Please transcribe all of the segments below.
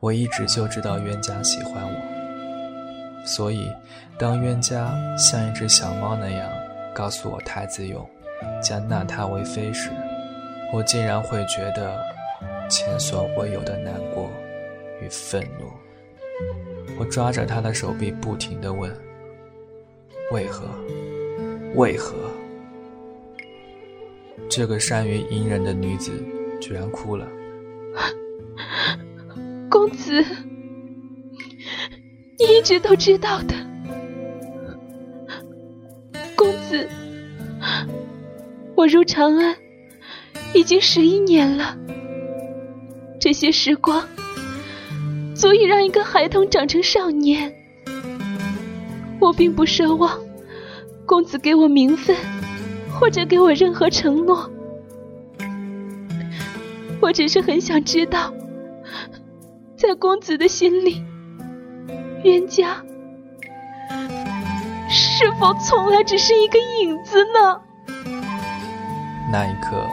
我一直就知道冤家喜欢我，所以当冤家像一只小猫那样告诉我太子勇将纳他为妃时，我竟然会觉得前所未有的难过与愤怒。我抓着他的手臂，不停地问：“为何？为何？”这个善于隐忍的女子居然哭了。公子，你一直都知道的。公子，我入长安已经十一年了，这些时光足以让一个孩童长成少年。我并不奢望公子给我名分，或者给我任何承诺，我只是很想知道。在公子的心里，冤家是否从来只是一个影子呢？那一刻，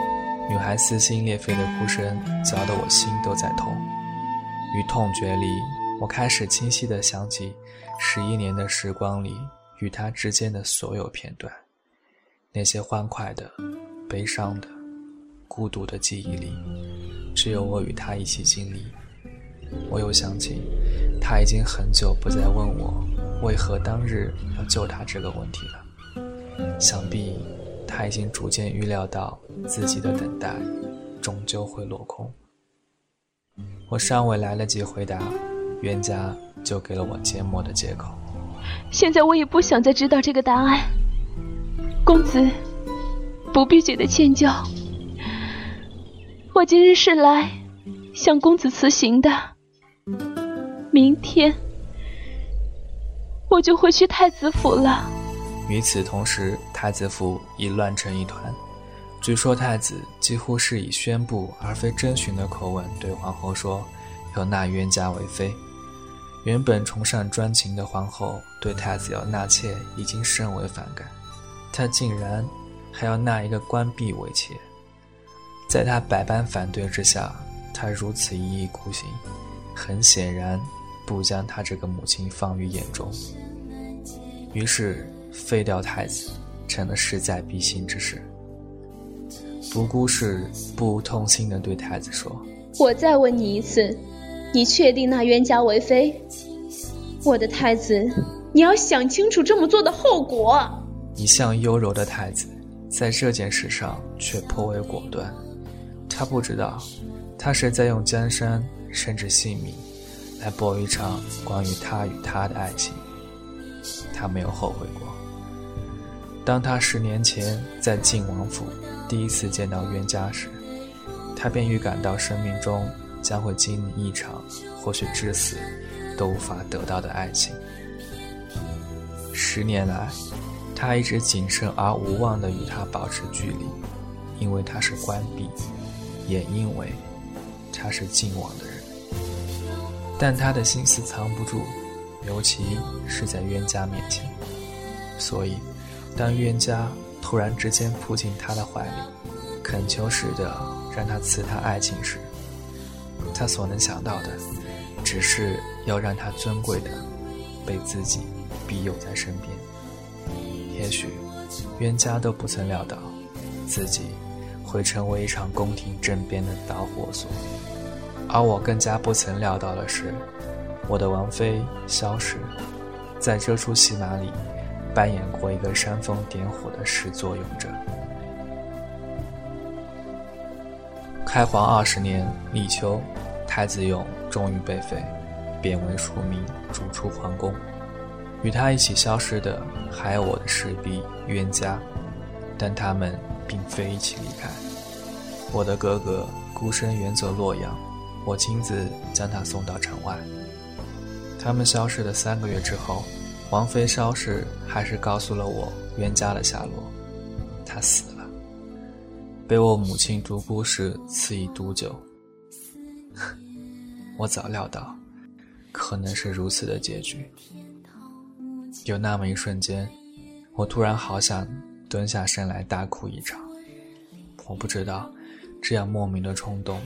女孩撕心裂肺的哭声搅得我心都在痛。于痛觉里，我开始清晰的想起十一年的时光里与她之间的所有片段，那些欢快的、悲伤的、孤独的记忆里，只有我与她一起经历。我又想起，他已经很久不再问我为何当日要救他这个问题了。想必他已经逐渐预料到自己的等待终究会落空。我尚未来得及回答，冤家就给了我缄默的借口。现在我也不想再知道这个答案，公子不必觉得歉疚。我今日是来向公子辞行的。明天我就会去太子府了。与此同时，太子府已乱成一团。据说太子几乎是以宣布而非征询的口吻对皇后说：“要纳冤家为妃。”原本崇尚专情的皇后对太子要纳妾已经甚为反感，她竟然还要纳一个官婢为妾。在她百般反对之下，她如此一意孤行。很显然，不将他这个母亲放于眼中，于是废掉太子成了势在必行之事。独孤氏不无痛心地对太子说：“我再问你一次，你确定那冤家为妃？我的太子，你要想清楚这么做的后果。”一向优柔的太子，在这件事上却颇为果断。他不知道，他是在用江山。甚至性命，来搏一场关于他与她的爱情。他没有后悔过。当他十年前在晋王府第一次见到冤家时，他便预感到生命中将会经历一场或许至死都无法得到的爱情。十年来，他一直谨慎而无望地与她保持距离，因为他是关闭，也因为他是晋王的人。但他的心思藏不住，尤其是在冤家面前。所以，当冤家突然之间扑进他的怀里，恳求似的让他赐他爱情时，他所能想到的，只是要让他尊贵的被自己庇佑在身边。也许，冤家都不曾料到，自己会成为一场宫廷政变的导火索。而我更加不曾料到的是，我的王妃萧氏，在这出戏码里，扮演过一个煽风点火的始作俑者。开皇二十年立秋，太子勇终于被废，贬为庶民，逐出皇宫。与他一起消失的还有我的侍婢冤家，但他们并非一起离开。我的哥哥孤身远走洛阳。我亲自将他送到城外。他们消失的三个月之后，王妃萧氏还是告诉了我冤家的下落，他死了，被我母亲独孤氏赐以毒酒。我早料到，可能是如此的结局。有那么一瞬间，我突然好想蹲下身来大哭一场。我不知道，这样莫名的冲动。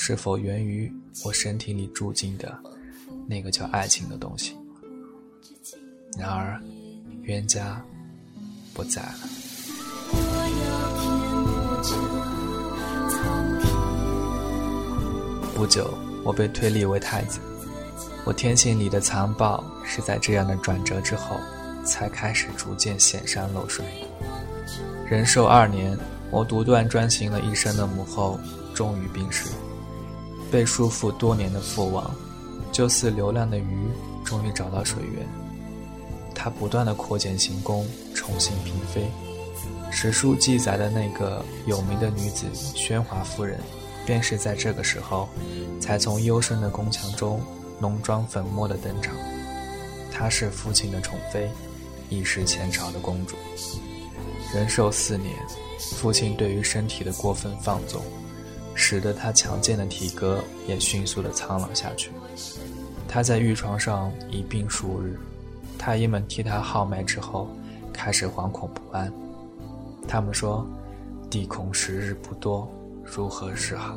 是否源于我身体里住进的那个叫爱情的东西？然而，冤家不在了。不久，我被推立为太子。我天性里的残暴是在这样的转折之后，才开始逐渐显山露水。仁寿二年，我独断专行了一生的母后终于病逝，被束缚多年的父王，就似流浪的鱼，终于找到水源。他不断的扩建行宫，重新嫔妃。史书记载的那个有名的女子宣华夫人。便是在这个时候，才从幽深的宫墙中浓妆粉墨的登场。她是父亲的宠妃，亦是前朝的公主。仁寿四年，父亲对于身体的过分放纵，使得他强健的体格也迅速的苍老下去。他在御床上一病数日，太医们替他号脉之后，开始惶恐不安。他们说，帝恐时日不多。如何是好？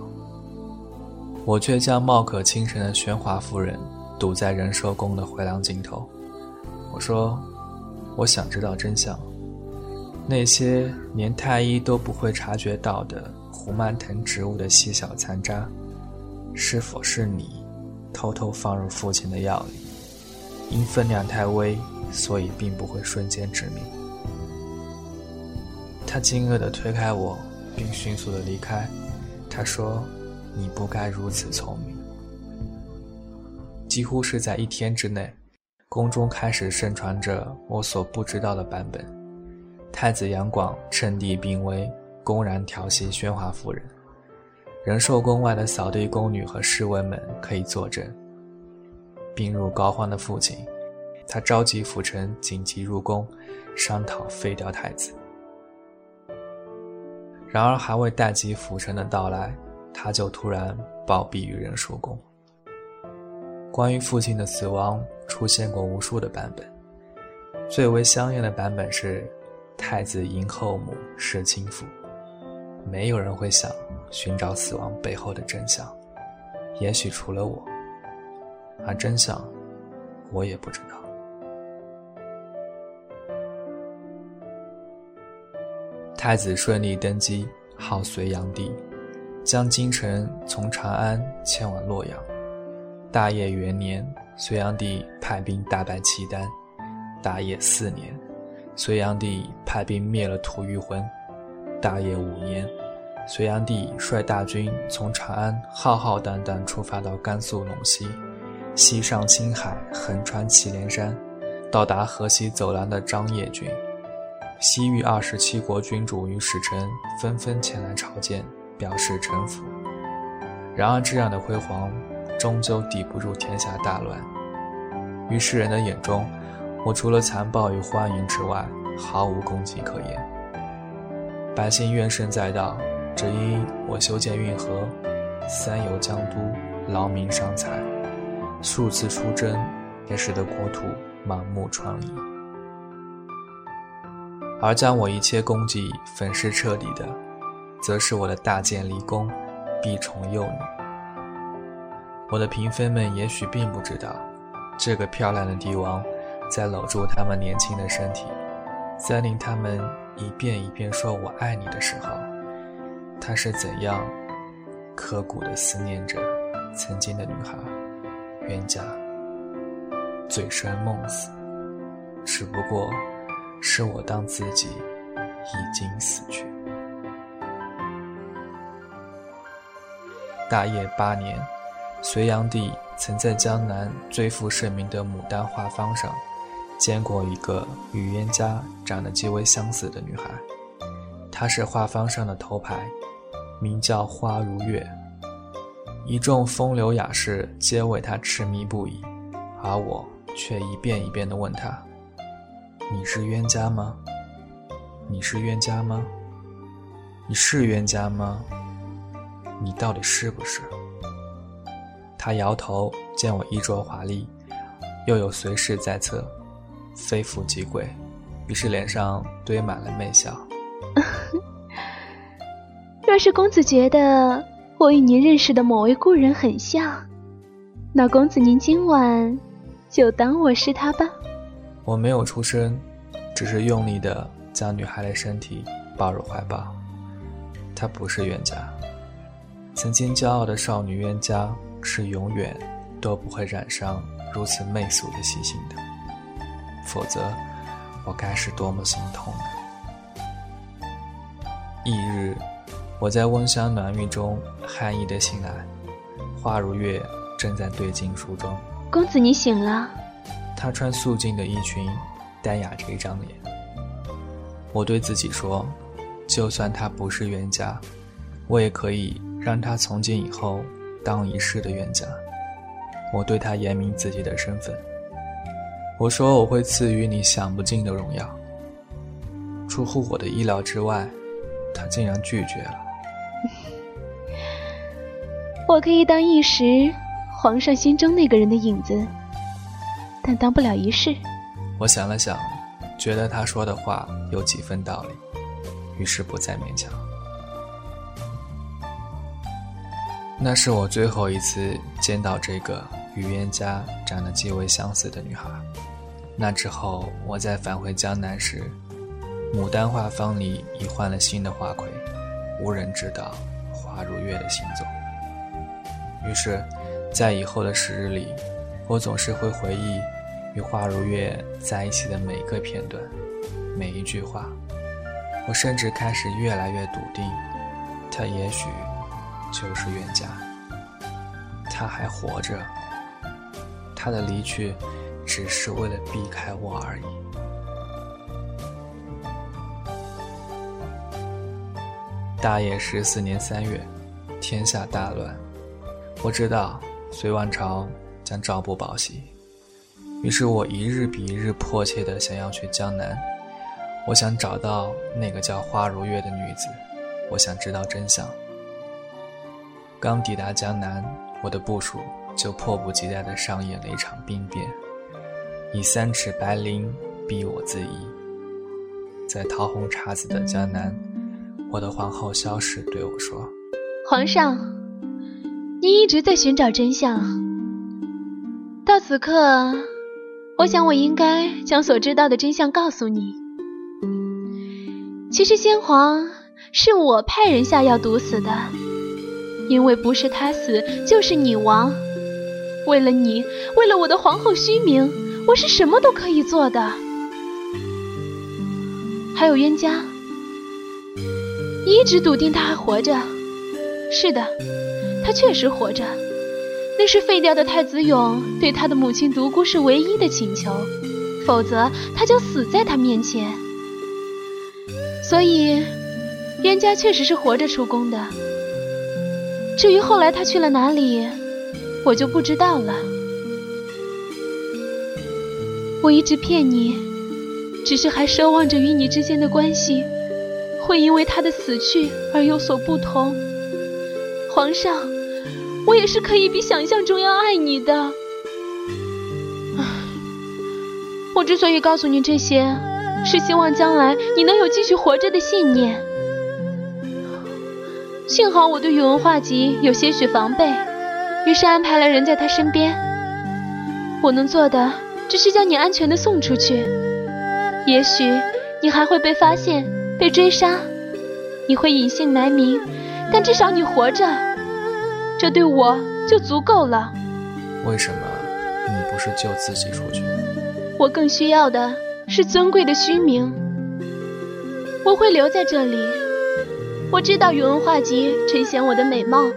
我却将貌可倾城的宣华夫人堵在仁寿宫的回廊尽头。我说：“我想知道真相。那些连太医都不会察觉到的胡蔓藤植物的细小残渣，是否是你偷偷放入父亲的药里？因分量太微，所以并不会瞬间致命。”他惊愕地推开我。并迅速地离开。他说：“你不该如此聪明。”几乎是在一天之内，宫中开始盛传着我所不知道的版本。太子杨广趁帝病危，公然调戏宣华夫人。仁寿宫外的扫地宫女和侍卫们可以作证。病入膏肓的父亲，他召集辅臣紧急入宫，商讨废掉太子。然而，还未待及辅臣的到来，他就突然暴毙于仁寿宫。关于父亲的死亡，出现过无数的版本，最为香艳的版本是太子迎后母弑亲父。没有人会想寻找死亡背后的真相，也许除了我，而真相，我也不知道。太子顺利登基，号隋炀帝，将京城从长安迁往洛阳。大业元年，隋炀帝派兵大败契丹。大业四年，隋炀帝派兵灭了吐谷浑。大业五年，隋炀帝率大军从长安浩浩荡荡出发到甘肃陇西，西上青海，横穿祁连山，到达河西走廊的张掖郡。西域二十七国君主与使臣纷纷前来朝见，表示臣服。然而，这样的辉煌终究抵不住天下大乱。于世人的眼中，我除了残暴与欢迎之外，毫无功绩可言。百姓怨声载道，只因我修建运河，三游江都，劳民伤财，数次出征，也使得国土满目疮痍。而将我一切功绩粉饰彻底的，则是我的大建离宫，必宠幼女。我的嫔妃们也许并不知道，这个漂亮的帝王，在搂住他们年轻的身体，在令他们一遍一遍说我爱你的时候，他是怎样刻骨的思念着曾经的女孩冤家，醉生梦死，只不过。是我当自己已经死去。大业八年，隋炀帝曾在江南最负盛名的牡丹画舫上，见过一个与冤家长得极为相似的女孩。她是画舫上的头牌，名叫花如月。一众风流雅士皆为她痴迷不已，而我却一遍一遍地问她。你是冤家吗？你是冤家吗？你是冤家吗？你到底是不是？他摇头，见我衣着华丽，又有随侍在侧，非富即贵，于是脸上堆满了媚笑。若是公子觉得我与您认识的某位故人很像，那公子您今晚就当我是他吧。我没有出声，只是用力的将女孩的身体抱入怀抱。她不是冤家，曾经骄傲的少女冤家是永远都不会染上如此媚俗的习性的，否则我该是多么心痛呢？翌日。我在温香暖玉中酣意的醒来，花如月正在对镜梳妆。公子，你醒了。她穿素净的衣裙，淡雅着一张脸。我对自己说，就算他不是冤家，我也可以让他从今以后当一世的冤家。我对他言明自己的身份。我说我会赐予你享不尽的荣耀。出乎我的意料之外，他竟然拒绝了。我可以当一时皇上心中那个人的影子，但当不了一世。我想了想，觉得他说的话有几分道理，于是不再勉强。那是我最后一次见到这个与冤家长得极为相似的女孩。那之后，我在返回江南时，牡丹画坊里已换了新的花魁。无人知道花如月的行踪。于是，在以后的时日里，我总是会回忆与花如月在一起的每一个片段，每一句话。我甚至开始越来越笃定，他也许就是冤家。他还活着，他的离去只是为了避开我而已。大业十四年三月，天下大乱。我知道隋王朝将朝不保夕，于是我一日比一日迫切的想要去江南。我想找到那个叫花如月的女子，我想知道真相。刚抵达江南，我的部署就迫不及待的上演了一场兵变，以三尺白绫逼我自缢。在桃红姹紫的江南。我的皇后萧氏对我说：“皇上，您一直在寻找真相。到此刻，我想我应该将所知道的真相告诉你。其实先皇是我派人下药毒死的，因为不是他死就是你亡。为了你，为了我的皇后虚名，我是什么都可以做的。还有冤家。”你一直笃定他还活着，是的，他确实活着。那是废掉的太子勇对他的母亲独孤氏唯一的请求，否则他就死在他面前。所以，冤家确实是活着出宫的。至于后来他去了哪里，我就不知道了。我一直骗你，只是还奢望着与你之间的关系。会因为他的死去而有所不同，皇上，我也是可以比想象中要爱你的。我之所以告诉你这些，是希望将来你能有继续活着的信念。幸好我对宇文化及有些许防备，于是安排了人在他身边。我能做的，只是将你安全的送出去。也许你还会被发现。被追杀，你会隐姓埋名，但至少你活着，这对我就足够了。为什么你不是救自己出去？我更需要的是尊贵的虚名。我会留在这里。我知道宇文化及垂涎我的美貌，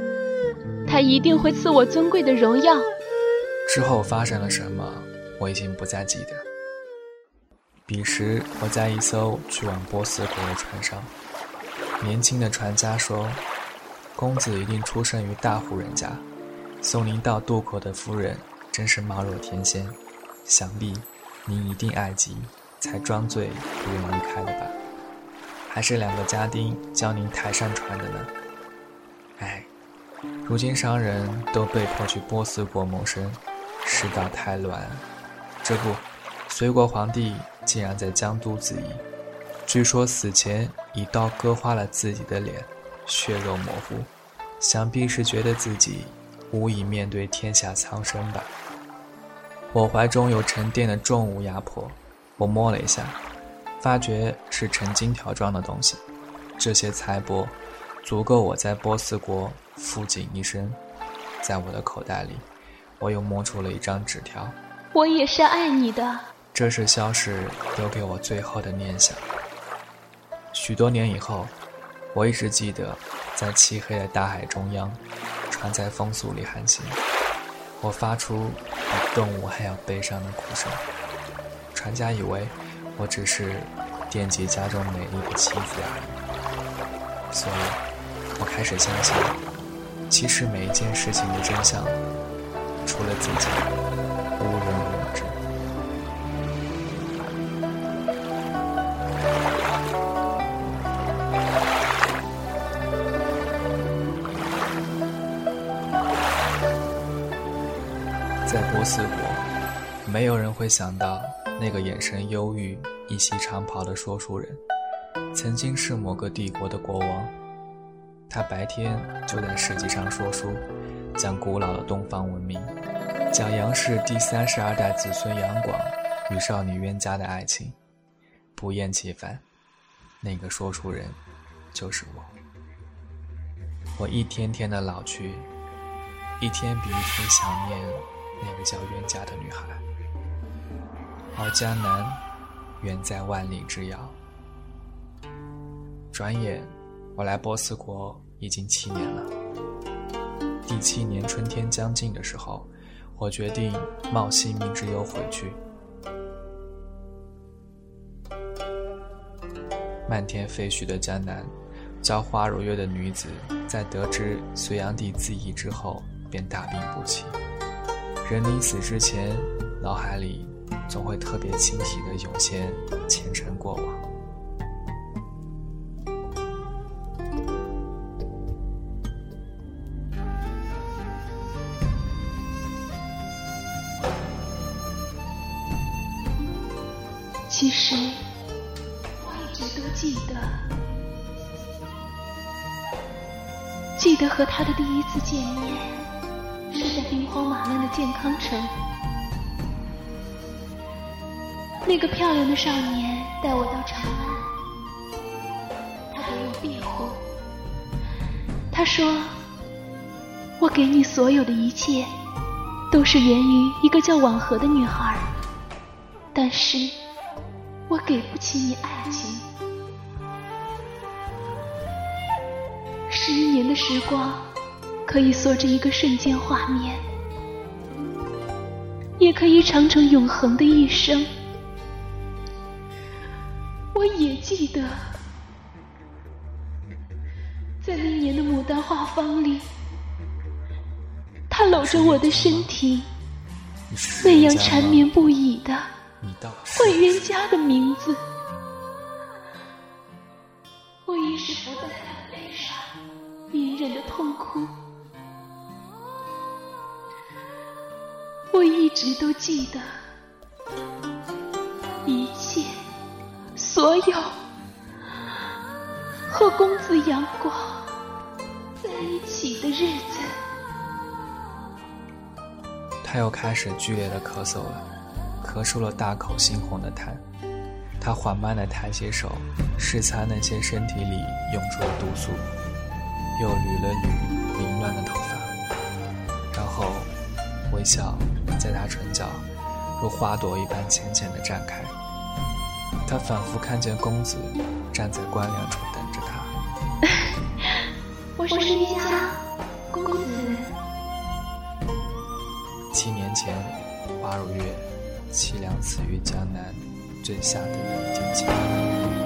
他一定会赐我尊贵的荣耀。之后发生了什么，我已经不再记得。彼时，我在一艘去往波斯国的船上。年轻的船家说：“公子一定出生于大户人家，送您到渡口的夫人真是貌若天仙。想必您一定爱极，才装醉不愿离开的吧？还是两个家丁教您抬上船的呢？哎，如今商人都被迫去波斯国谋生，世道太乱。这不，隋国皇帝。”竟然在江都自缢，据说死前以刀割花了自己的脸，血肉模糊，想必是觉得自己无以面对天下苍生吧。我怀中有沉淀的重物压迫，我摸了一下，发觉是成金条状的东西。这些财帛足够我在波斯国富锦一生。在我的口袋里，我又摸出了一张纸条。我也是爱你的。这是消失留给我最后的念想。许多年以后，我一直记得，在漆黑的大海中央，船在风速里航行，我发出比动物还要悲伤的哭声。船家以为我只是惦记家中美丽的妻子而已，所以我开始相信，其实每一件事情的真相，除了自己，无人能知。在波斯国，没有人会想到那个眼神忧郁、一袭长袍的说书人，曾经是某个帝国的国王。他白天就在市集上说书，讲古老的东方文明，讲杨氏第三十二代子孙杨广与少女冤家的爱情，不厌其烦。那个说书人，就是我。我一天天的老去，一天比一天想念。那个叫冤家的女孩，而江南远在万里之遥。转眼，我来波斯国已经七年了。第七年春天将近的时候，我决定冒性命之忧回去。漫天飞絮的江南，娇花如月的女子，在得知隋炀帝自缢之后，便大病不起。人临死之前，脑海里总会特别清晰的涌现前尘过往。和他的第一次见面。是在兵荒马乱的健康城，那个漂亮的少年带我到长安，他给我庇护。他说：“我给你所有的一切，都是源于一个叫婉和的女孩，但是我给不起你爱情。十年的时光。”可以锁着一个瞬间画面，也可以长成永恒的一生。我也记得，在那年的牡丹花房里，他搂着我的身体，那样缠绵不已的唤冤家的名字。我一时不在隐忍的痛哭。我一直都记得一切，所有和公子阳光在一起的日子。他又开始剧烈的咳嗽了，咳出了大口猩红的痰。他缓慢的抬起手，试擦那些身体里涌出的毒素，又捋了捋凌乱的头发，然后微笑。在他唇角，如花朵一般浅浅的绽开。他仿佛看见公子站在官梁处等着他。我是冤家，公子。七年前，花如月凄凉死于江南最下的一天晴。